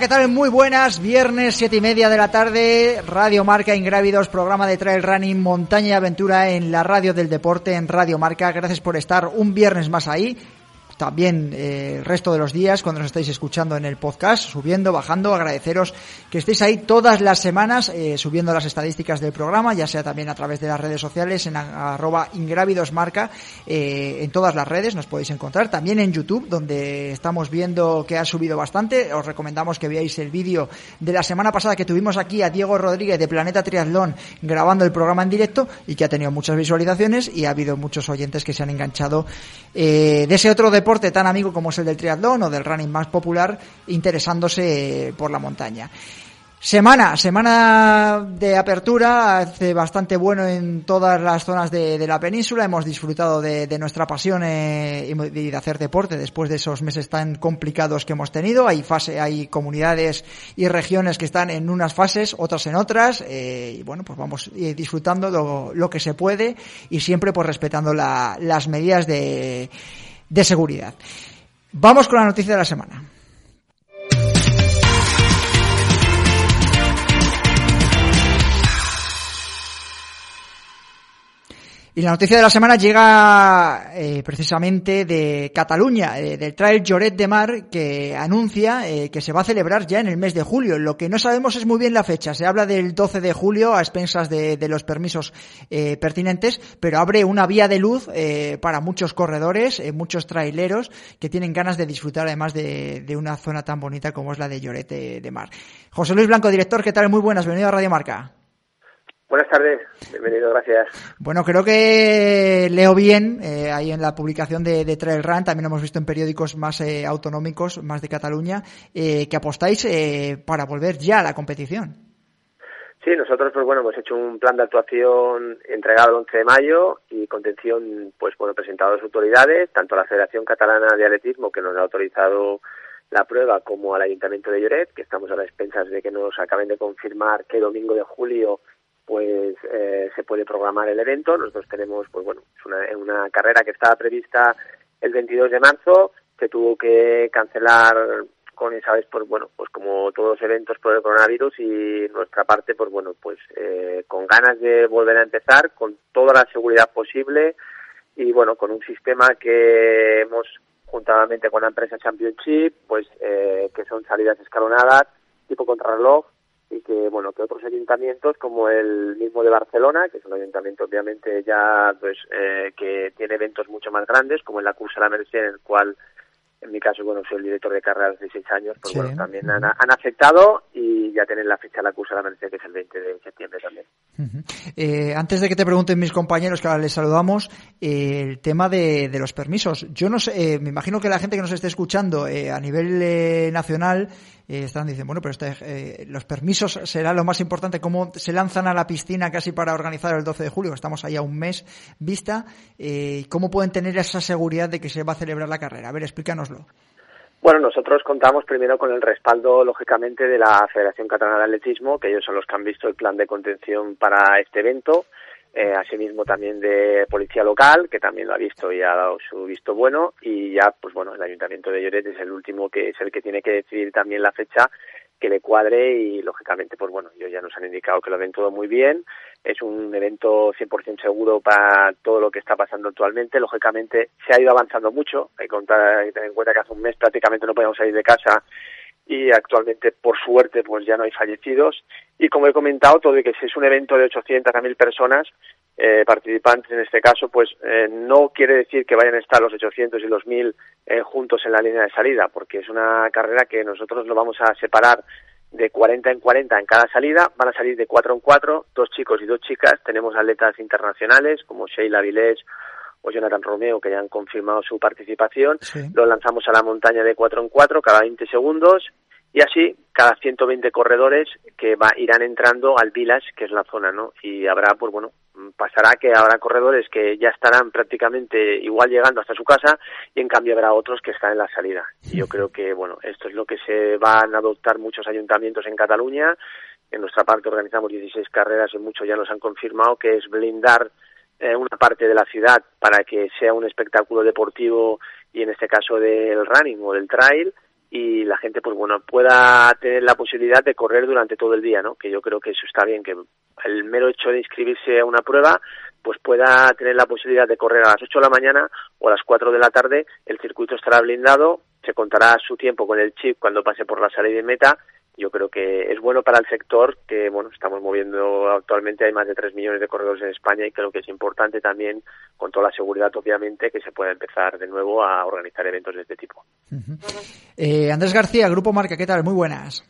¿Qué tal? Muy buenas. Viernes, siete y media de la tarde. Radio Marca Ingrávidos, programa de trail running, montaña y aventura en la radio del deporte, en Radio Marca. Gracias por estar un viernes más ahí también eh, el resto de los días cuando nos estáis escuchando en el podcast, subiendo, bajando, agradeceros que estéis ahí todas las semanas eh, subiendo las estadísticas del programa, ya sea también a través de las redes sociales en arroba ingrávidosmarca, eh, en todas las redes nos podéis encontrar, también en YouTube donde estamos viendo que ha subido bastante, os recomendamos que veáis el vídeo de la semana pasada que tuvimos aquí a Diego Rodríguez de Planeta Triatlón grabando el programa en directo y que ha tenido muchas visualizaciones y ha habido muchos oyentes que se han enganchado. De ese otro deporte tan amigo como es el del triatlón o del running más popular, interesándose por la montaña. Semana, semana de apertura, hace bastante bueno en todas las zonas de, la península, hemos disfrutado de, nuestra pasión eh, y de hacer deporte después de esos meses tan complicados que hemos tenido. Hay fase, hay comunidades y regiones que están en unas fases, otras en otras, eh, y bueno, pues vamos eh, disfrutando lo, lo, que se puede y siempre pues respetando la, las medidas de de seguridad. Vamos con la noticia de la semana. Y la noticia de la semana llega eh, precisamente de Cataluña, eh, del Trail Lloret de Mar, que anuncia eh, que se va a celebrar ya en el mes de julio. Lo que no sabemos es muy bien la fecha. Se habla del 12 de julio a expensas de, de los permisos pertinentes, pero abre una vía de luz para muchos corredores, muchos traileros que tienen ganas de disfrutar además de, de, una zona tan bonita como es la de Lloret de Mar. José Luis Blanco, director, ¿qué tal? Muy buenas, bienvenido a Radio Marca. Buenas tardes, bienvenido, gracias. Bueno, creo que leo bien eh, ahí en la publicación de, de, Trail Run, también hemos visto en periódicos más eh, autonómicos, más de Cataluña, eh, que apostáis eh, para volver ya a la competición. Sí, nosotros pues bueno hemos hecho un plan de actuación entregado el 11 de mayo y contención pues bueno presentado a las autoridades, tanto a la Federación Catalana de Atletismo que nos ha autorizado la prueba como al Ayuntamiento de Lloret, que estamos a las expensas de que nos acaben de confirmar que domingo de julio pues eh, se puede programar el evento. Nosotros tenemos, pues bueno, es una, una carrera que estaba prevista el 22 de marzo, se tuvo que cancelar con esa vez, pues bueno, pues como todos los eventos por el coronavirus y nuestra parte, pues bueno, pues eh, con ganas de volver a empezar, con toda la seguridad posible y bueno, con un sistema que hemos juntamente con la empresa Championship, pues eh, que son salidas escalonadas, tipo contrarreloj, y que bueno que otros ayuntamientos como el mismo de Barcelona que es un ayuntamiento obviamente ya pues eh, que tiene eventos mucho más grandes como en la cursa de la Merced en el cual en mi caso, bueno, soy el director de carrera hace seis años, pues bueno, también han, han, aceptado y ya tienen la fecha de la cursa de la Merced, que es el 20 de septiembre también. Eh, antes de que te pregunten mis compañeros, que ahora les saludamos, eh, el tema de, los permisos. Yo no sé, eh, me imagino que la gente que nos esté escuchando eh, a nivel eh, nacional están diciendo, bueno, pero este, los permisos será lo más importante, cómo se lanzan a la piscina casi para organizar el 12 de julio, estamos ahí a un mes vista, ¿cómo pueden tener esa seguridad de que se va a celebrar la carrera? A ver, explícanoslo. Bueno, nosotros contamos primero con el respaldo, lógicamente, de la Federación Catalana de Atletismo, que ellos son los que han visto el plan de contención para este evento. Eh, asimismo también de policía local, que también lo ha visto y ha dado su visto bueno, y ya, pues bueno, el Ayuntamiento de Lloret es el último que es el que tiene que decidir también la fecha que le cuadre y lógicamente pues bueno ellos ya nos han indicado que lo ven todo muy bien. Es un evento 100% seguro para todo lo que está pasando actualmente. Lógicamente se ha ido avanzando mucho. Hay que contar tener en cuenta que hace un mes prácticamente no podíamos salir de casa y actualmente por suerte pues ya no hay fallecidos y como he comentado todo y que si es un evento de 800 a 1000 personas eh, participantes en este caso, pues eh, no quiere decir que vayan a estar los 800 y los 1000 eh, juntos en la línea de salida, porque es una carrera que nosotros lo vamos a separar de 40 en 40 en cada salida, van a salir de 4 en 4, dos chicos y dos chicas, tenemos atletas internacionales como Sheila Vilés o Jonathan Romeo que ya han confirmado su participación, lo lanzamos a la montaña de 4 en 4 cada 20 segundos y así cada 120 corredores que va, irán entrando al village, que es la zona, ¿no? Y habrá, pues bueno, pasará que habrá corredores que ya estarán prácticamente igual llegando hasta su casa y en cambio habrá otros que están en la salida. Y yo creo que, bueno, esto es lo que se van a adoptar muchos ayuntamientos en Cataluña. En nuestra parte organizamos 16 carreras y muchos ya nos han confirmado que es blindar eh, una parte de la ciudad para que sea un espectáculo deportivo y en este caso del running o del trail y la gente pues bueno pueda tener la posibilidad de correr durante todo el día no que yo creo que eso está bien que el mero hecho de inscribirse a una prueba pues pueda tener la posibilidad de correr a las 8 de la mañana o a las 4 de la tarde el circuito estará blindado se contará su tiempo con el chip cuando pase por la salida de meta yo creo que es bueno para el sector que bueno estamos moviendo actualmente hay más de 3 millones de corredores en España y creo que es importante también con toda la seguridad obviamente que se pueda empezar de nuevo a organizar eventos de este tipo. eh, Andrés García, Grupo Marca, ¿qué tal? Muy buenas.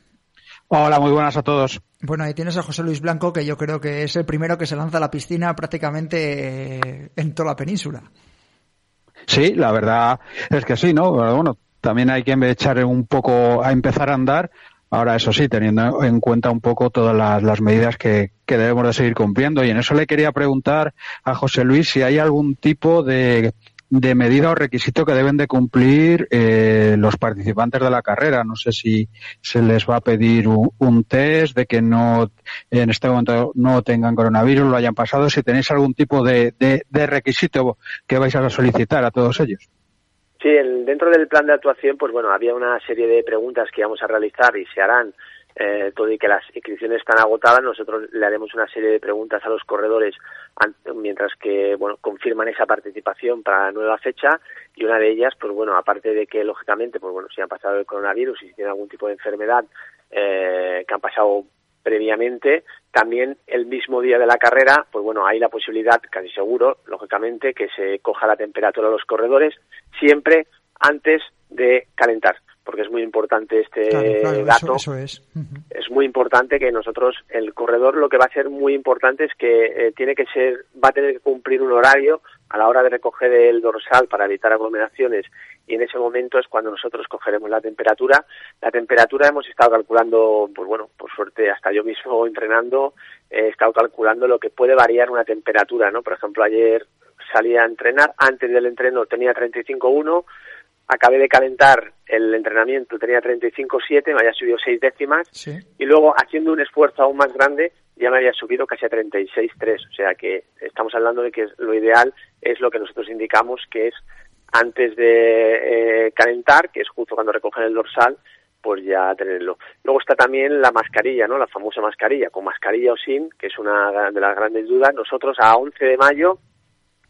Hola, muy buenas a todos. Bueno, ahí tienes a José Luis Blanco, que yo creo que es el primero que se lanza a la piscina prácticamente eh, en toda la península. Sí, la verdad es que sí, ¿no? Bueno, también hay que echar un poco a empezar a andar, Ahora, eso sí, teniendo en cuenta un poco todas las, medidas que, debemos de seguir cumpliendo. Y en eso le quería preguntar a José Luis si hay algún tipo de, medida o requisito que deben de cumplir eh, los participantes de la carrera. No sé si se les va a pedir un, test de que no en este momento no tengan coronavirus, lo hayan pasado. Si tenéis algún tipo de requisito que vais a solicitar a todos ellos. Sí, dentro del plan de actuación, pues bueno, había una serie de preguntas que íbamos a realizar y se harán eh, todo y que las inscripciones están agotadas, nosotros le haremos una serie de preguntas a los corredores mientras que, bueno, confirman esa participación para la nueva fecha y una de ellas, pues bueno, aparte de que lógicamente, pues bueno, si han pasado el coronavirus y si tienen algún tipo de enfermedad eh, que han pasado previamente, también el mismo día de la carrera, pues bueno, hay la posibilidad, casi seguro, lógicamente, que se coja la temperatura de los corredores, siempre antes de calentar, porque es muy importante este dato. Eso, es. Es muy importante que nosotros, el corredor, lo que va a ser muy importante es que eh, tiene que ser, va a tener que cumplir un horario a la hora de recoger el dorsal para evitar aglomeraciones y en ese momento es cuando nosotros cogeremos la temperatura. La temperatura hemos estado calculando, pues bueno, por suerte hasta yo mismo entrenando he estado calculando lo que puede variar una temperatura, ¿no? Por ejemplo, ayer salí a entrenar, antes del entreno tenía 35.1, acabé de calentar el entrenamiento, tenía 35.7, me había subido seis décimas y luego haciendo un esfuerzo aún más grande ya me había subido casi a 36.3, o sea que estamos hablando de que lo ideal es lo que nosotros indicamos que es antes de eh, calentar, que es justo cuando recogen el dorsal, pues ya tenerlo. Luego está también la mascarilla, ¿no? La famosa mascarilla, con mascarilla o sin, que es una de las grandes dudas. Nosotros a 11 de mayo,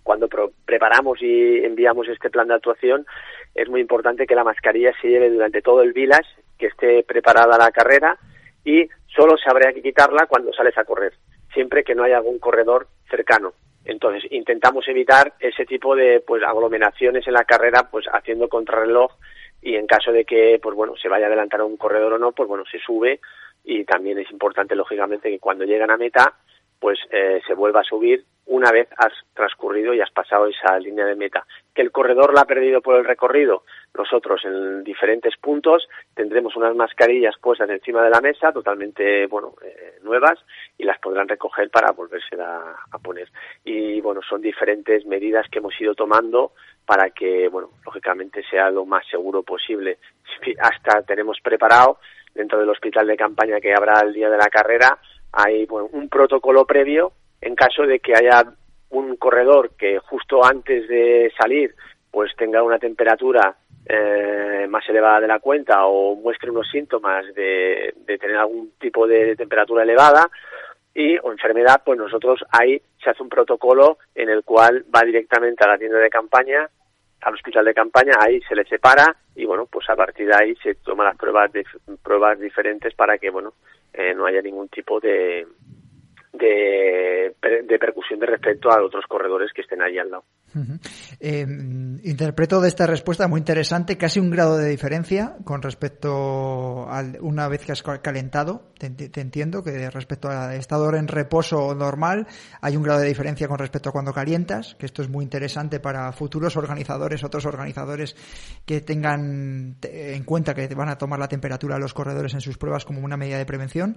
cuando preparamos y enviamos este plan de actuación, es muy importante que la mascarilla se lleve durante todo el village, que esté preparada la carrera y solo se habría que quitarla cuando sales a correr, siempre que no haya algún corredor cercano. Entonces, intentamos evitar ese tipo de pues aglomeraciones en la carrera, pues haciendo contrarreloj y en caso de que pues bueno, se vaya a adelantar a un corredor o no, pues bueno, se sube y también es importante lógicamente que cuando llegan a meta pues eh, se vuelva a subir una vez has transcurrido y has pasado esa línea de meta. Que el corredor la ha perdido por el recorrido, nosotros en diferentes puntos tendremos unas mascarillas puestas encima de la mesa, totalmente bueno eh, nuevas, y las podrán recoger para volverse a, a, poner. Y bueno, son diferentes medidas que hemos ido tomando para que, bueno, lógicamente sea lo más seguro posible. Hasta tenemos preparado dentro del hospital de campaña que habrá el día de la carrera, hay bueno, un protocolo previo en caso de que haya un corredor que justo antes de salir pues tenga una temperatura eh, más elevada de la cuenta o muestre unos síntomas de, de tener algún tipo de temperatura elevada y o enfermedad, pues nosotros ahí se hace un protocolo en el cual va directamente a la tienda de campaña, al hospital de campaña, ahí se le separa y bueno, pues a partir de ahí se toman las pruebas de, pruebas diferentes para que bueno eh, no haya ningún tipo de, de, de percusión de respecto a otros corredores que estén ahí al lado. Eh, interpreto de esta respuesta muy interesante, casi un grado de diferencia con respecto a una vez que has calentado. Te, entiendo que respecto al estado en reposo normal hay un grado de diferencia con respecto a cuando calientas, que esto es muy interesante para futuros organizadores, otros organizadores que tengan en cuenta que van a tomar la temperatura de los corredores en sus pruebas como una medida de prevención.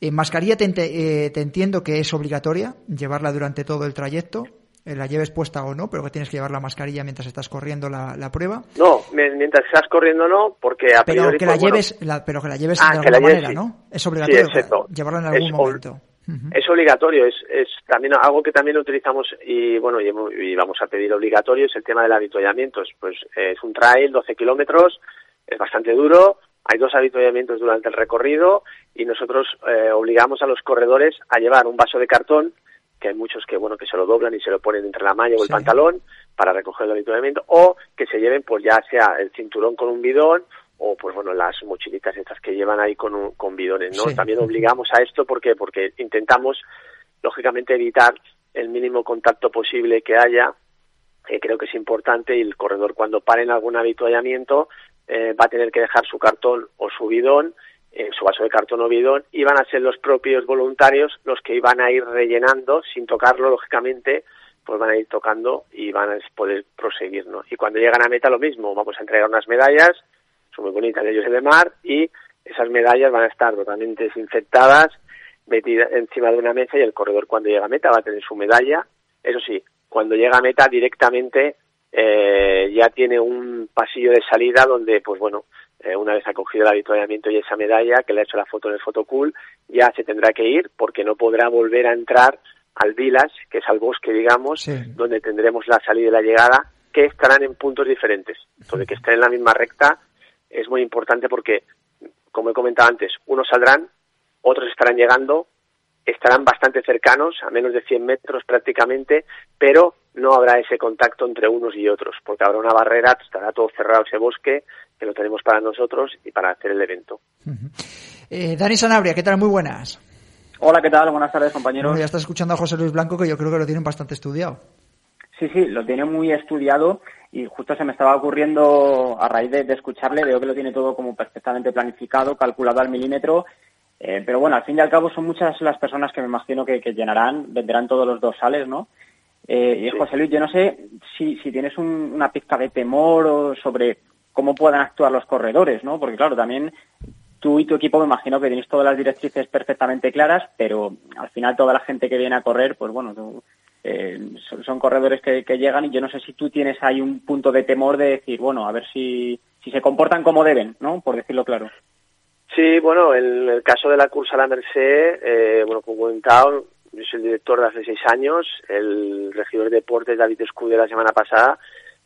En eh, mascarilla te, eh, te entiendo que es obligatoria llevarla durante todo el trayecto eh, la lleves puesta o no, pero que tienes que llevar la mascarilla mientras estás corriendo la, la prueba. No, mientras estás corriendo no, porque a pero que la pues, lleves, pero que la lleves ah, de alguna manera, ¿no? Es obligatorio llevarla en algún momento. Es obligatorio, es, es también algo que también utilizamos y bueno y, vamos a pedir obligatorio es el tema del avituallamiento. Pues es un trail, 12 kilómetros, es bastante duro, hay dos avituallamientos durante el recorrido y nosotros eh, obligamos a los corredores a llevar un vaso de cartón que hay muchos que bueno que se lo doblan y se lo ponen entre la malla o el pantalón para recoger el avituallamiento o que se lleven pues ya sea el cinturón con un bidón o pues bueno las mochilitas estas que llevan ahí con, con bidones no también obligamos a esto porque porque intentamos lógicamente evitar el mínimo contacto posible que haya que creo que es importante y el corredor cuando pare en algún avituallamiento eh, va a tener que dejar su cartón o su bidón en su vaso de cartón o bidón, iban a ser los propios voluntarios los que iban a ir rellenando, sin tocarlo, lógicamente, pues van a ir tocando y van a poder proseguir, ¿no? Y cuando llegan a meta lo mismo, vamos a entregar unas medallas, son muy bonitas de ellos de mar, y esas medallas van a estar totalmente desinfectadas, metidas encima de una mesa y el corredor cuando llega a meta va a tener su medalla. Eso sí, cuando llega a meta directamente eh, ya tiene un pasillo de salida donde, pues bueno, eh, una vez ha cogido el avituallamiento y esa medalla, que le ha hecho la foto en el fotocool, ya se tendrá que ir porque no podrá volver a entrar al Vilas, que es al bosque, digamos, donde tendremos la salida y la llegada, que estarán en puntos diferentes. Entonces, que estén en la misma recta es muy importante porque, como he comentado antes, unos saldrán, otros estarán llegando, estarán bastante cercanos, a menos de 100 metros prácticamente, pero no habrá ese contacto entre unos y otros, porque habrá una barrera, estará todo cerrado ese bosque, que lo tenemos para nosotros y para hacer el evento. eh, Dani Sanabria, ¿qué tal? Muy buenas. Hola, ¿qué tal? Buenas tardes, compañeros. ya estás escuchando a José Luis Blanco, que yo creo que lo tienen bastante estudiado. Sí, sí, lo tiene muy estudiado y justo se me estaba ocurriendo, a raíz de, escucharle, veo que lo tiene todo como perfectamente planificado, calculado al milímetro, eh, pero bueno, al fin y al cabo son muchas las personas que me imagino que, llenarán, venderán todos los dorsales, ¿no? Eh, y José Luis, yo no sé si, si tienes una pizca de temor o sobre cómo puedan actuar los corredores, ¿no? Porque claro, también tú y tu equipo me imagino que tenéis todas las directrices perfectamente claras, pero al final toda la gente que viene a correr, pues bueno, eh, son, corredores que, llegan y yo no sé si tú tienes ahí un punto de temor de decir, bueno, a ver si, si se comportan como deben, ¿no? Por decirlo claro. Sí, bueno, en el caso de la cursa La Merced, eh, bueno, como comentado, yo soy el director de hace seis años, el regidor de deportes David Escude la semana pasada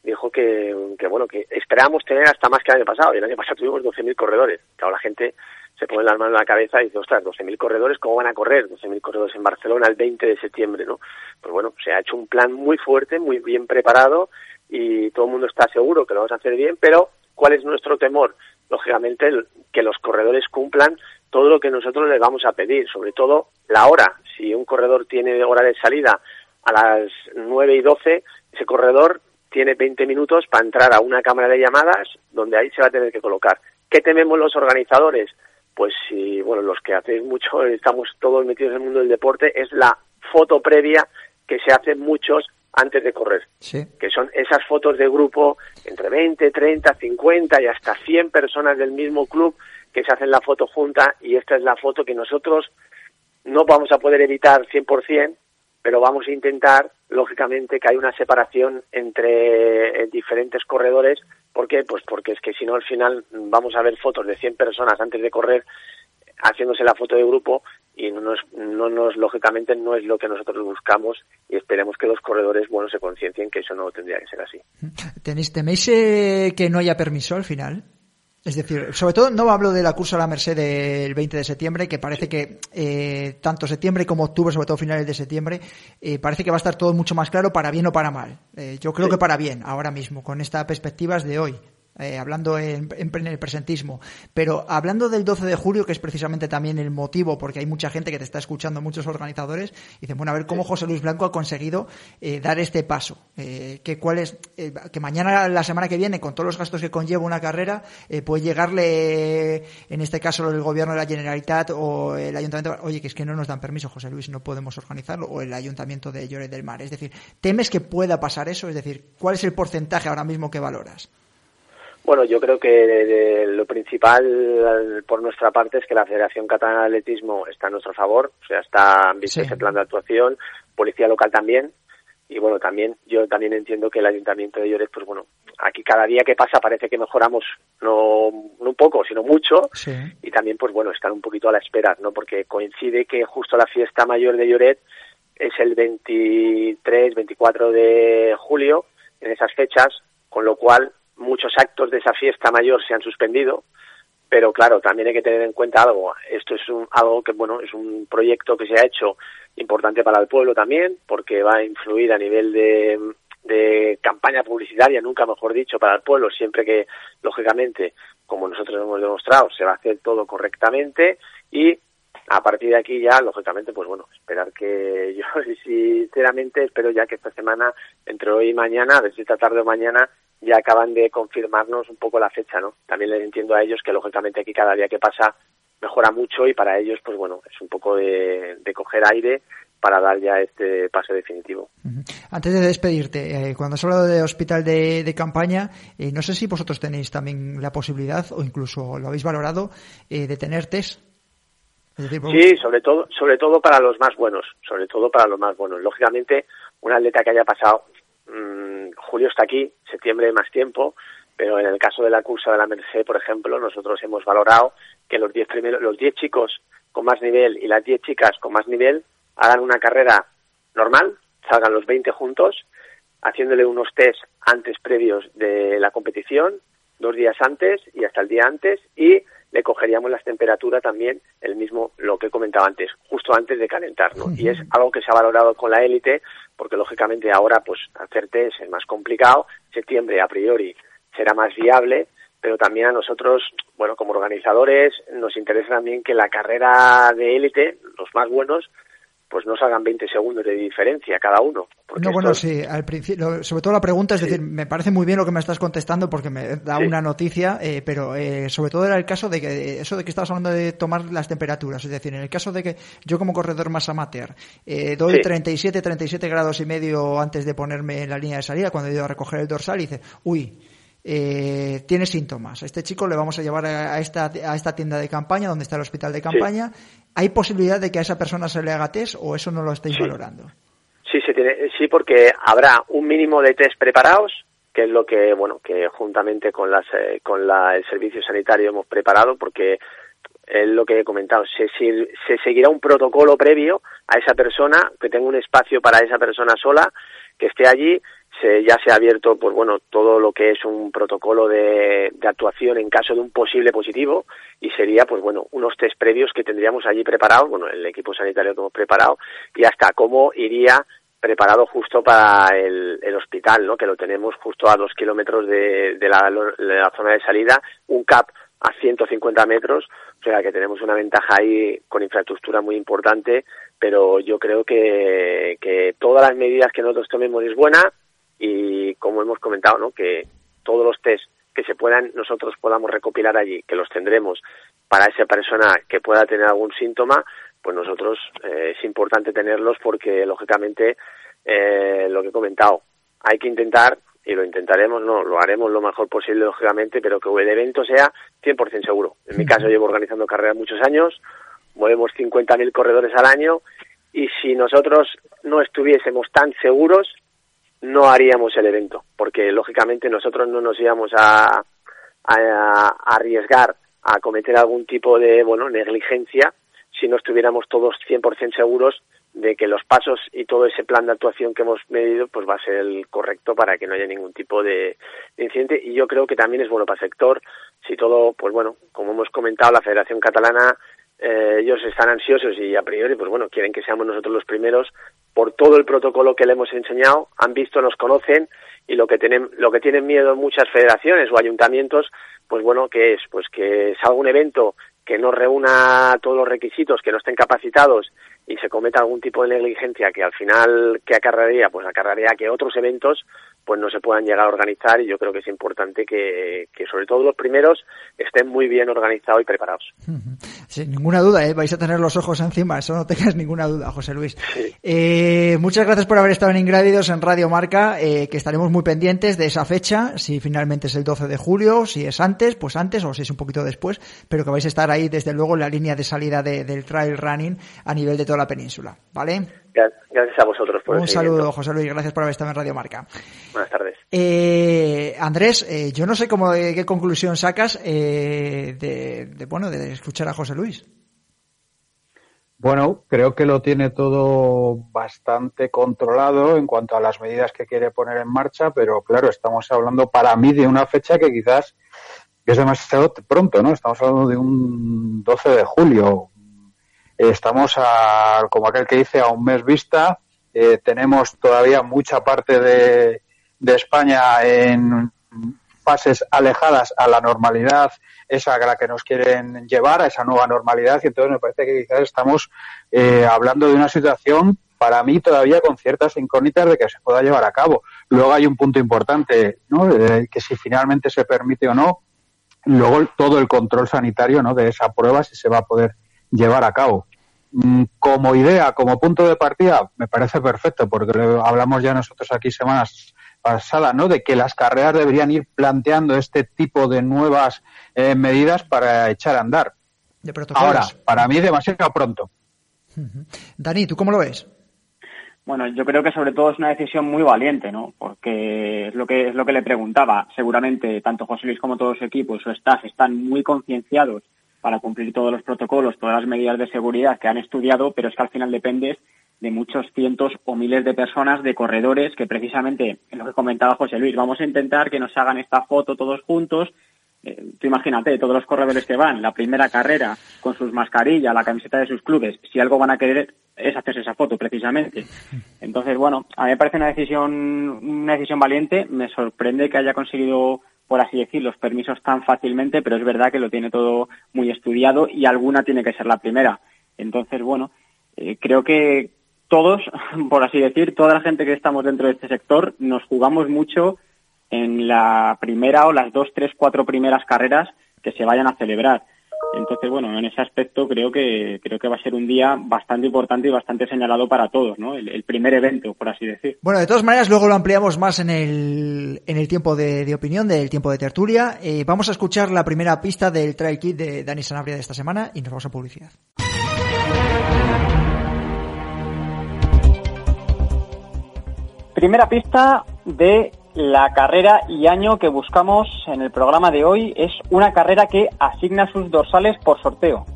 dijo que, que, bueno, que esperábamos tener hasta más que el año pasado. Y el año pasado tuvimos 12.000 corredores. Claro, la gente se pone las manos en la cabeza y dice, ostras, 12.000 corredores, ¿cómo van a correr? 12.000 corredores en Barcelona el 20 de septiembre, ¿no? Pues bueno, se ha hecho un plan muy fuerte, muy bien preparado y todo el mundo está seguro que lo vamos a hacer bien, pero ¿cuál es nuestro temor? Lógicamente, que los corredores cumplan todo lo que nosotros les vamos a pedir, sobre todo la hora. Si un corredor tiene hora de salida a las 9 y 12, ese corredor tiene 20 minutos para entrar a una cámara de llamadas donde ahí se va a tener que colocar. ¿Qué tememos los organizadores? Pues si, bueno, los que hacéis mucho, estamos todos metidos en el mundo del deporte, es la foto previa que se hacen muchos antes de correr. Que son esas fotos de grupo entre 20, 30, 50 y hasta 100 personas del mismo club que se hacen la foto junta y esta es la foto que nosotros no vamos a poder evitar 100%, pero vamos a intentar, lógicamente, que haya una separación entre eh, diferentes corredores. ¿Por qué? Pues porque es que si no, al final vamos a ver fotos de 100 personas antes de correr haciéndose la foto de grupo y no nos, no nos, lógicamente, no es lo que nosotros buscamos y esperemos que los corredores, bueno, se conciencien que eso no tendría que ser así. ¿Tenéis, ¿Teméis eh, que no haya permiso al final? Es decir, sobre todo no hablo de la cursa a la Merced del 20 de septiembre, que parece que eh, tanto septiembre como octubre, sobre todo finales de septiembre, eh, parece que va a estar todo mucho más claro para bien o para mal. Eh, yo creo que para bien, ahora mismo, con estas perspectivas de hoy. Eh, hablando en, el presentismo. Pero hablando del 12 de julio, que es precisamente también el motivo, porque hay mucha gente que te está escuchando, muchos organizadores, y dicen, bueno, a ver cómo José Luis Blanco ha conseguido eh, dar este paso. Eh, que cuál es, que mañana, la semana que viene, con todos los gastos que conlleva una carrera, puede llegarle, en este caso, el gobierno de la Generalitat o el ayuntamiento, oye, que es que no nos dan permiso, José Luis, no podemos organizarlo, o el ayuntamiento de Lloret del Mar. Es decir, ¿temes que pueda pasar eso? Es decir, ¿cuál es el porcentaje ahora mismo que valoras? Bueno, yo creo que lo principal por nuestra parte es que la Federación Catalana de Atletismo está a nuestro favor, o sea, está visto ese plan de actuación, policía local también, y bueno, también yo también entiendo que el Ayuntamiento de Lloret, pues bueno, aquí cada día que pasa parece que mejoramos no, no un poco, sino mucho, y también pues bueno, están un poquito a la espera, ¿no? Porque coincide que justo la fiesta mayor de Lloret es el 23, 24 de julio, en esas fechas, con lo cual muchos actos de esa fiesta mayor se han suspendido, pero claro, también hay que tener en cuenta algo. Esto es un, algo que, bueno, es un proyecto que se ha hecho importante para el pueblo también, porque va a influir a nivel de, de campaña publicitaria, nunca mejor dicho, para el pueblo, siempre que, lógicamente, como nosotros hemos demostrado, se va a hacer todo correctamente y a partir de aquí ya, lógicamente, pues bueno, esperar que yo sinceramente espero ya que esta semana, entre hoy y mañana, si esta tarde o mañana, ya acaban de confirmarnos un poco la fecha, ¿no? También les entiendo a ellos que lógicamente aquí cada día que pasa mejora mucho y para ellos, pues bueno, es un poco de, coger aire para dar ya este paso definitivo. Antes de despedirte, eh, cuando has hablado de hospital de, campaña, eh, no sé si vosotros tenéis también la posibilidad o incluso lo habéis valorado eh, de tener test. Sí, sobre todo, sobre todo para los más buenos, sobre todo para los más buenos. Lógicamente, un atleta que haya pasado Mm, julio está aquí, septiembre más tiempo, pero en el caso de la cursa de la Merced, por ejemplo, nosotros hemos valorado que los 10 primeros, los 10 chicos con más nivel y las 10 chicas con más nivel hagan una carrera normal, salgan los 20 juntos, haciéndole unos test antes previos de la competición, dos días antes y hasta el día antes, y le cogeríamos las temperaturas también, el mismo, lo que comentaba antes, justo antes de calentarnos. Y es algo que se ha valorado con la élite, porque lógicamente ahora pues hacer test es más complicado, septiembre a priori será más viable, pero también a nosotros, bueno, como organizadores, nos interesa también que la carrera de élite, los más buenos, pues no salgan 20 segundos de diferencia cada uno. No, bueno, sí, al principio, sobre todo la pregunta, es decir, me parece muy bien lo que me estás contestando porque me da una noticia, eh, pero eh, sobre todo era el caso de que, eso de que estabas hablando de tomar las temperaturas, es decir, en el caso de que yo como corredor más amateur eh, doy 37, 37 grados y medio antes de ponerme en la línea de salida, cuando he ido a recoger el dorsal y dice, uy, eh, tiene síntomas. A este chico le vamos a llevar a esta, a esta tienda de campaña, donde está el hospital de campaña. ¿Hay posibilidad de que a esa persona se le haga test o eso no lo estáis valorando? Sí, se tiene, sí, porque habrá un mínimo de test preparados, que es lo que, bueno, que juntamente con, las, eh, con la, el servicio sanitario hemos preparado, porque es lo que he comentado, se, se seguirá un protocolo previo a esa persona, que tenga un espacio para esa persona sola, que esté allí, se, ya se ha abierto pues bueno todo lo que es un protocolo de, actuación en caso de un posible positivo y sería pues bueno unos test previos que tendríamos allí preparados bueno el equipo sanitario que hemos preparado y hasta cómo iría preparado justo para el, el hospital no que lo tenemos justo a dos kilómetros de, de, la, de la zona de salida un CAP a 150 metros, o sea que tenemos una ventaja ahí con infraestructura muy importante, pero yo creo que, que todas las medidas que nosotros tomemos es buena, y como hemos comentado, ¿no? que todos los test que se puedan nosotros podamos recopilar allí, que los tendremos para esa persona que pueda tener algún síntoma, pues nosotros eh, es importante tenerlos porque lógicamente eh, lo que he comentado, hay que intentar y lo intentaremos, no, lo haremos lo mejor posible lógicamente, pero que el evento sea 100% seguro. En mi caso llevo organizando carreras muchos años, movemos 50.000 corredores al año y si nosotros no estuviésemos tan seguros, no haríamos el evento, porque lógicamente nosotros no nos íbamos a, a, arriesgar a cometer algún tipo de bueno negligencia si no estuviéramos todos 100% seguros de que los pasos y todo ese plan de actuación que hemos medido pues va a ser el correcto para que no haya ningún tipo de, incidente. Y yo creo que también es bueno para el sector si todo pues bueno como hemos comentado la Federación Catalana eh, ellos están ansiosos y a priori pues bueno quieren que seamos nosotros los primeros por todo el protocolo que le hemos enseñado han visto nos conocen y lo que tienen lo que tienen miedo muchas federaciones o ayuntamientos pues bueno que es pues que salga un evento que no reúna todos los requisitos, que no estén capacitados y se cometa algún tipo de negligencia que al final que acarrearía, pues acarrearía que otros eventos pues no se puedan llegar a organizar y yo creo que es importante que, que sobre todo los primeros estén muy bien organizados y preparados. Sin ninguna duda, ¿eh? vais a tener los ojos encima, eso no tengas ninguna duda, José Luis. Eh, muchas gracias por haber estado en Ingrávidos en Radio Marca, eh, que estaremos muy pendientes de esa fecha, si finalmente es el 12 de julio, si es antes, pues antes o si es un poquito después, pero que vais a estar ahí desde luego en la línea de salida del trail running a nivel de toda la península, ¿vale? Gracias a vosotros por Un saludo, José Luis. Gracias por haber estado en Radio Marca. Buenas tardes. Eh, Andrés, eh, yo no sé cómo, qué conclusión sacas eh, de, bueno, de escuchar a José Luis. Bueno, creo que lo tiene todo bastante controlado en cuanto a las medidas que quiere poner en marcha, pero claro, estamos hablando para mí de una fecha que quizás es demasiado pronto, ¿no? Estamos hablando de un 12 de julio, Estamos, a, como aquel que dice, a un mes vista. Eh, tenemos todavía mucha parte de, de España en fases alejadas a la normalidad, esa a la que nos quieren llevar, a esa nueva normalidad. Y entonces me parece que quizás estamos eh, hablando de una situación para mí todavía con ciertas incógnitas de que se pueda llevar a cabo. Luego hay un punto importante, ¿no? que si finalmente se permite o no, luego todo el control sanitario, ¿no? De esa prueba si se va a poder llevar a cabo. Mm, como idea, como punto de partida, me parece perfecto, porque hablamos ya nosotros aquí semanas pasadas, ¿no? De que las carreras deberían ir planteando este tipo de nuevas eh, medidas para echar a andar. Ahora, para mí demasiado pronto. Dani, ¿tú cómo lo ves? Bueno, yo creo que sobre todo es una decisión muy valiente, ¿no? Porque es lo que es lo que le preguntaba. Seguramente tanto José Luis como todo su equipo su staff están muy concienciados para cumplir todos los protocolos, todas las medidas de seguridad que han estudiado, pero es que al final dependes de muchos cientos o miles de personas, de corredores, que precisamente, en lo que comentaba José Luis, vamos a intentar que nos hagan esta foto todos juntos. Eh, tú imagínate, todos los corredores que van, la primera carrera, con sus mascarillas, la camiseta de sus clubes, si algo van a querer es hacerse esa foto, precisamente. Entonces, bueno, a mí me parece una decisión, una decisión valiente. Me sorprende que haya conseguido por así decir, los permisos tan fácilmente, pero es verdad que lo tiene todo muy estudiado y alguna tiene que ser la primera. Entonces, bueno, eh, creo que todos, por así decir, toda la gente que estamos dentro de este sector, nos jugamos mucho en la primera o las dos, tres, cuatro primeras carreras que se vayan a celebrar. Entonces, bueno, en ese aspecto creo que creo que va a ser un día bastante importante y bastante señalado para todos, ¿no? El, primer evento, por así decir. Bueno, de todas maneras, luego lo ampliamos más en el, en el tiempo de, opinión, del tiempo de tertulia. Eh, vamos a escuchar la primera pista del Trail Kit de Dani Sanabria de esta semana y nos vamos a publicidad. Primera pista de la carrera y año que buscamos en el programa de hoy es una carrera que asigna sus dorsales por sorteo.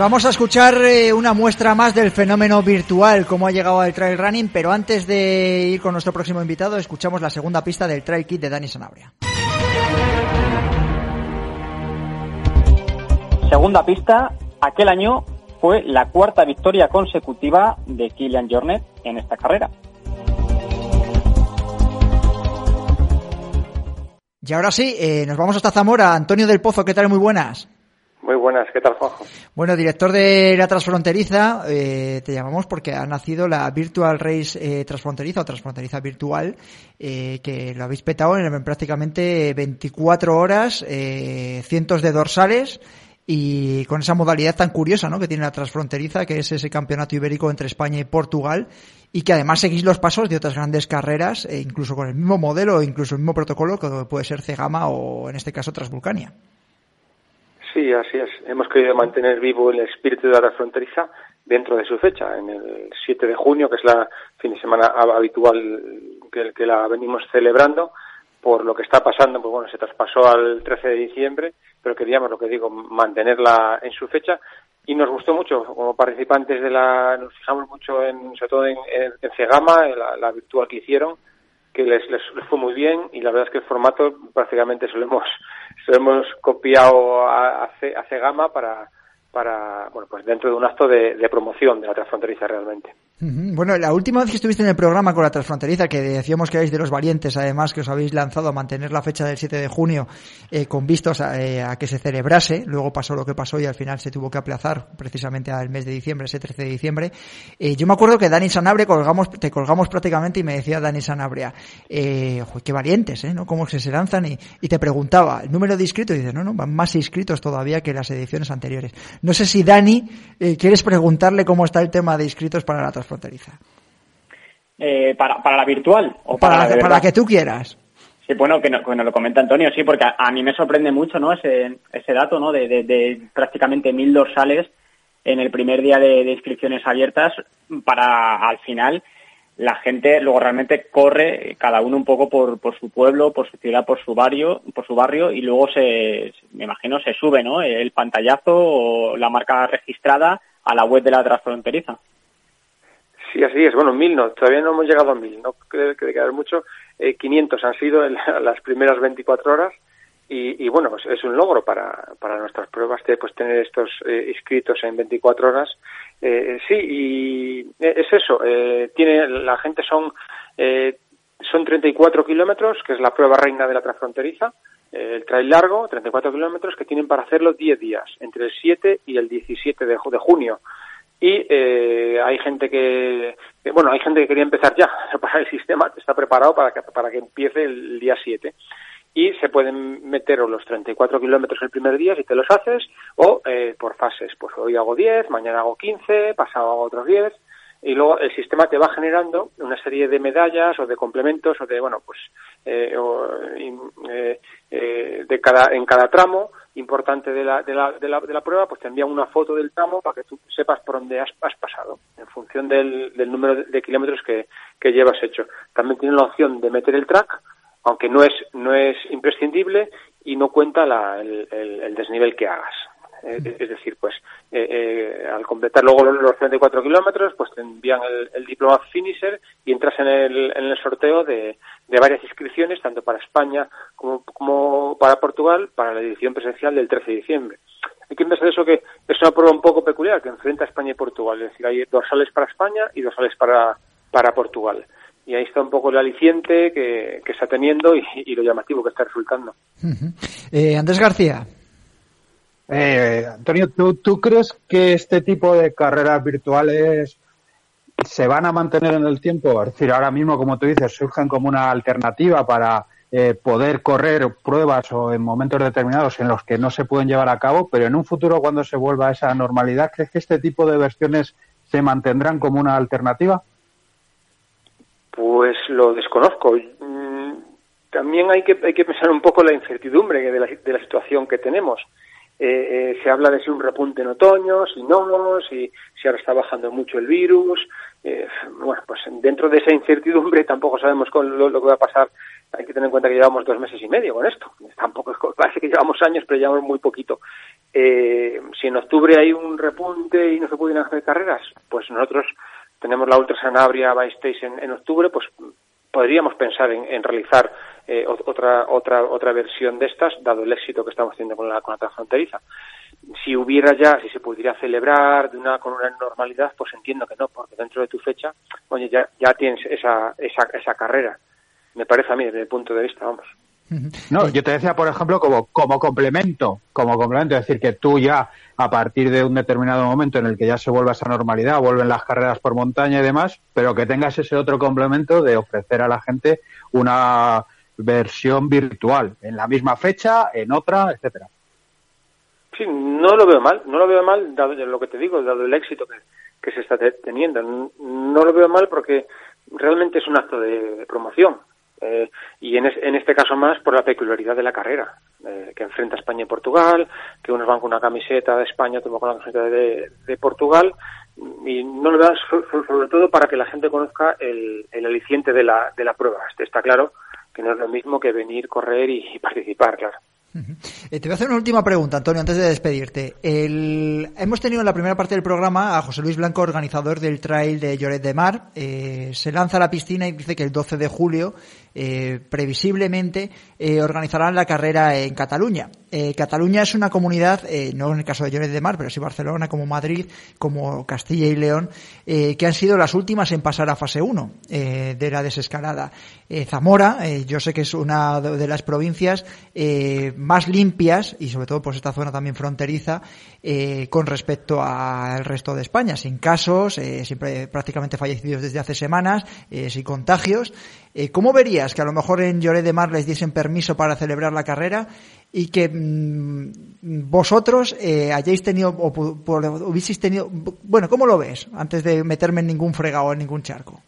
Vamos a escuchar eh, una muestra más del fenómeno virtual, cómo ha llegado al trail running, pero antes de ir con nuestro próximo invitado, escuchamos la segunda pista del trail kit de Dani Sanabria. Segunda pista, aquel año fue la cuarta victoria consecutiva de Kilian Jornet en esta carrera. Y ahora sí, eh, nos vamos hasta Zamora. Antonio del Pozo, ¿qué tal? Muy buenas. Muy buenas, ¿qué tal, Juanjo? Bueno, director de la Transfronteriza, eh, te llamamos porque ha nacido la Virtual Race eh, Transfronteriza o Transfronteriza Virtual, eh, que lo habéis petado en prácticamente 24 horas, eh, cientos de dorsales y con esa modalidad tan curiosa ¿no? que tiene la Transfronteriza, que es ese campeonato ibérico entre España y Portugal, y que además seguís los pasos de otras grandes carreras, e incluso con el mismo modelo incluso el mismo protocolo que puede ser Cegama o en este caso Transvulcania. Sí, así es. Hemos querido mantener vivo el espíritu de la fronteriza dentro de su fecha, en el 7 de junio, que es la fin de semana habitual que, la venimos celebrando. Por lo que está pasando, pues bueno, se traspasó al 13 de diciembre, pero queríamos, lo que digo, mantenerla en su fecha y nos gustó mucho como participantes de la nos fijamos mucho en sobre todo en, Cegama la, virtual que hicieron que les, les, fue muy bien y la verdad es que el formato prácticamente se lo hemos, copiado a, a, Cegama para, para, bueno, pues dentro de un acto de, de promoción de la transfronteriza realmente. Bueno, la última vez que estuviste en el programa con la transfronteriza, que decíamos que erais de los valientes, además, que os habéis lanzado a mantener la fecha del 7 de junio eh, con vistos a, eh, a, que se celebrase, luego pasó lo que pasó y al final se tuvo que aplazar precisamente al mes de diciembre, ese 13 de diciembre. Eh, yo me acuerdo que Dani Sanabria colgamos, te colgamos prácticamente y me decía Dani Sanabria, eh, qué valientes, ¿eh? ¿no? Cómo se, lanzan y, y, te preguntaba el número de inscritos y dices, no, no, van más inscritos todavía que las ediciones anteriores. No sé si Dani, eh, quieres preguntarle cómo está el tema de inscritos para la transfronteriza fronteriza? Eh, para, para la virtual o para, para, la, para la que tú quieras. Sí, bueno, que, no, que nos lo comenta Antonio, sí, porque a, a, mí me sorprende mucho, ¿no? Ese, ese dato, ¿no? De, de, de prácticamente mil dorsales en el primer día de, de, inscripciones abiertas para al final la gente luego realmente corre cada uno un poco por, por su pueblo, por su ciudad, por su barrio, por su barrio y luego se, me imagino, se sube, ¿no? El pantallazo o la marca registrada a la web de la transfronteriza. Sí, así es. Bueno, mil no, todavía no hemos llegado a mil, no creo que quedar mucho. Eh, 500 han sido en las primeras 24 horas y, y bueno, pues es un logro para, para nuestras pruebas pues tener estos eh, inscritos en 24 horas. Eh, sí, y es eso. Eh, tiene la gente son eh, son 34 kilómetros, que es la prueba reina de la transfronteriza. Eh, el trail largo, 34 kilómetros, que tienen para hacerlo 10 días, entre el 7 y el 17 de, de junio y eh, hay gente que, bueno hay gente que quería empezar ya para el sistema está preparado para que para que empiece el día 7 y se pueden meter los 34 kilómetros el primer día si te los haces o eh, por fases. Pues hoy hago 10 mañana hago 15 pasado hago otros 10 y luego el sistema te va generando una serie de medallas o de complementos o de bueno pues eh, o, eh, eh, de cada en cada tramo importante de la, de la, de la, de la prueba pues te envía una foto del tramo para que tú sepas por dónde has, has pasado en función del, del número de, kilómetros que, que llevas hecho. También tiene la opción de meter el track aunque no es no es imprescindible y no cuenta la, el, el, el desnivel que hagas. Eh, es decir, pues eh, eh, al completar luego los 34 kilómetros, pues te envían el, el, diploma finisher y entras en el, en el sorteo de, de, varias inscripciones, tanto para España como, como para Portugal, para la edición presencial del 13 de diciembre. Hay que pensar eso que es una prueba un poco peculiar que enfrenta a España y Portugal, es decir, hay dorsales para España y dorsales para, para Portugal y ahí está un poco el aliciente que, que está teniendo y, y, lo llamativo que está resultando. Uh -huh. eh, Andrés García. Eh, Antonio, ¿tú, ¿tú crees que este tipo de carreras virtuales se van a mantener en el tiempo? Es decir, ahora mismo, como tú dices, surgen como una alternativa para eh, poder correr pruebas o en momentos determinados en los que no se pueden llevar a cabo, pero en un futuro, cuando se vuelva a esa normalidad, ¿crees que este tipo de versiones se mantendrán como una alternativa? Pues lo desconozco. También hay que, hay que pensar un poco la incertidumbre de la, de la situación que tenemos eh, eh, se habla de si un repunte en otoño, si no, si, si ahora está bajando mucho el virus. Eh, bueno, pues dentro de esa incertidumbre tampoco sabemos con lo, que va a pasar. Hay que tener en cuenta que llevamos dos meses y medio con esto. Tampoco es, parece que llevamos años, pero llevamos muy poquito. Eh, si en octubre hay un repunte y no se pueden hacer carreras, pues nosotros tenemos la Ultra Sanabria by Station en, en octubre, pues podríamos pensar en, en realizar eh, otra otra otra versión de estas, dado el éxito que estamos teniendo con la, con la transfronteriza. si hubiera ya, si se pudiera celebrar de una con una normalidad, pues entiendo que no, porque dentro de tu fecha, oye, ya, ya tienes esa, esa, esa carrera. Me parece a mí, desde el punto de vista, vamos. No, yo te decía, por ejemplo, como, como complemento, como complemento, es decir, que tú ya a partir de un determinado momento en el que ya se vuelve a esa normalidad, vuelven las carreras por montaña y demás, pero que tengas ese otro complemento de ofrecer a la gente una versión virtual en la misma fecha, en otra, etcétera. Sí, no lo veo mal, no lo veo mal, dado lo que te digo, dado el éxito que, se está teniendo. No lo veo mal porque realmente es un acto de promoción. Eh, y en, en, este caso más por la peculiaridad de la carrera, eh, que enfrenta España y Portugal, que unos van con una camiseta de España, otros van con la camiseta de, de Portugal, y no lo das sobre todo para que la gente conozca el, el aliciente de la, de la prueba. Este está claro no es lo mismo que venir, correr y participar, claro. Eh, te voy a hacer una última pregunta, Antonio, antes de despedirte. El... Hemos tenido en la primera parte del programa a José Luis Blanco, organizador del trail de Lloret de Mar. Eh, se lanza a la piscina y dice que el 12 de julio, eh, previsiblemente, eh, organizarán la carrera en Cataluña. Eh, Cataluña es una comunidad, no en el caso de Lloret de Mar, pero sí Barcelona, como Madrid, como Castilla y León, que han sido las últimas en pasar a fase 1 eh, de la desescalada. Zamora, yo sé que es una de las provincias más limpias y sobre todo pues esta zona también fronteriza con respecto al resto de España, sin casos, siempre prácticamente fallecidos desde hace semanas, sin contagios. ¿Cómo que a lo mejor en Lloret de Mar les diesen permiso para celebrar la carrera y que mmm, vosotros eh, hayáis tenido o por, hubieseis tenido bueno cómo lo ves antes de meterme en ningún fregado en ningún charco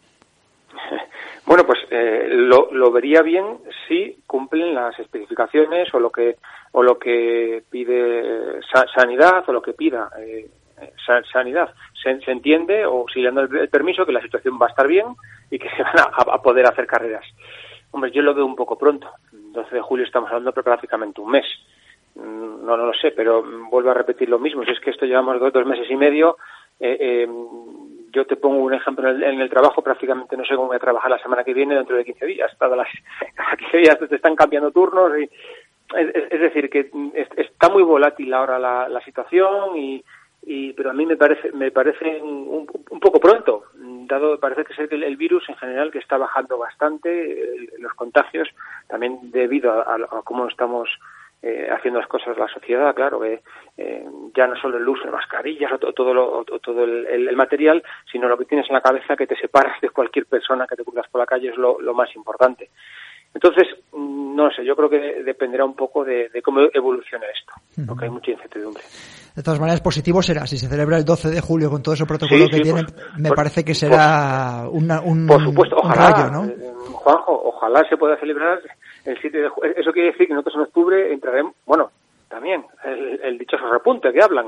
bueno pues eh, lo, vería bien si cumplen las especificaciones o lo que o lo que pide sa sanidad o lo que pida eh, sanidad se, se, entiende o si le el, permiso que la situación va a estar bien y que se van a, poder hacer carreras hombre yo lo veo un poco pronto 12 de julio estamos hablando prácticamente un mes. Mm, no, no lo sé, pero vuelvo a repetir lo mismo. Si es que esto llevamos dos, dos meses y medio, eh, eh, yo te pongo un ejemplo en el, en el, trabajo, prácticamente no sé cómo voy a trabajar la semana que viene dentro de 15 días. Cada, las, cada 15 días te están cambiando turnos y es, decir que es, está muy volátil ahora la, la situación y, y pero a mí me parece me parece un, un poco pronto dado parece que es el, el, virus en general que está bajando bastante los contagios también debido a, cómo estamos eh, haciendo las cosas la sociedad claro que eh, ya no solo el uso de mascarillas o todo, todo, lo, todo el, el, material sino lo que tienes en la cabeza que te separas de cualquier persona que te cruzas por la calle es lo más importante entonces, no sé, yo creo que dependerá un poco de, de cómo evolucione esto, porque hay mucha incertidumbre. De todas maneras, positivo será. Si se celebra el 12 de julio con todo ese protocolo sí, que sí, tiene, pues, me por, parece que será por, una, un, por supuesto, ojalá, un rayo, ¿no? Eh, Juanjo, ojalá se pueda celebrar el 7 de julio. Eso quiere decir que nosotros en octubre entraremos, bueno, también, el, el dichoso repunte que hablan.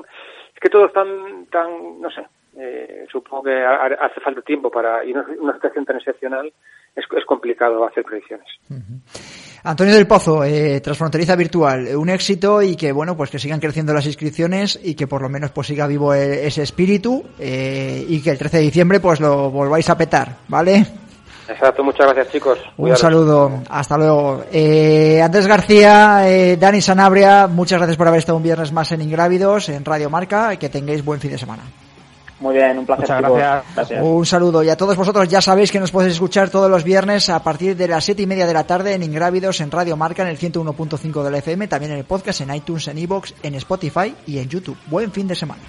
Es que todo es tan, tan, no sé, eh, supongo que hace falta tiempo para, y una, una situación tan excepcional, es, es complicado hacer predicciones. Uh -huh. Antonio del Pozo, eh, Transfronteriza Virtual, un éxito y que bueno, pues que sigan creciendo las inscripciones y que por lo menos pues siga vivo ese espíritu eh, y que el 13 de diciembre pues lo volváis a petar, ¿vale? Exacto, muchas gracias chicos. Un saludo, hasta luego. Eh, Andrés García, eh, Dani Sanabria, muchas gracias por haber estado un viernes más en Ingrávidos, en Radio Marca, y que tengáis buen fin de semana. Muy bien, un placer. Muchas gracias. gracias. Un saludo. Y a todos vosotros ya sabéis que nos podéis escuchar todos los viernes a partir de las siete y media de la tarde en Ingrávidos, en Radio Marca, en el 101.5 de la FM, también en el podcast, en iTunes, en iVoox, en Spotify y en YouTube. Buen fin de semana.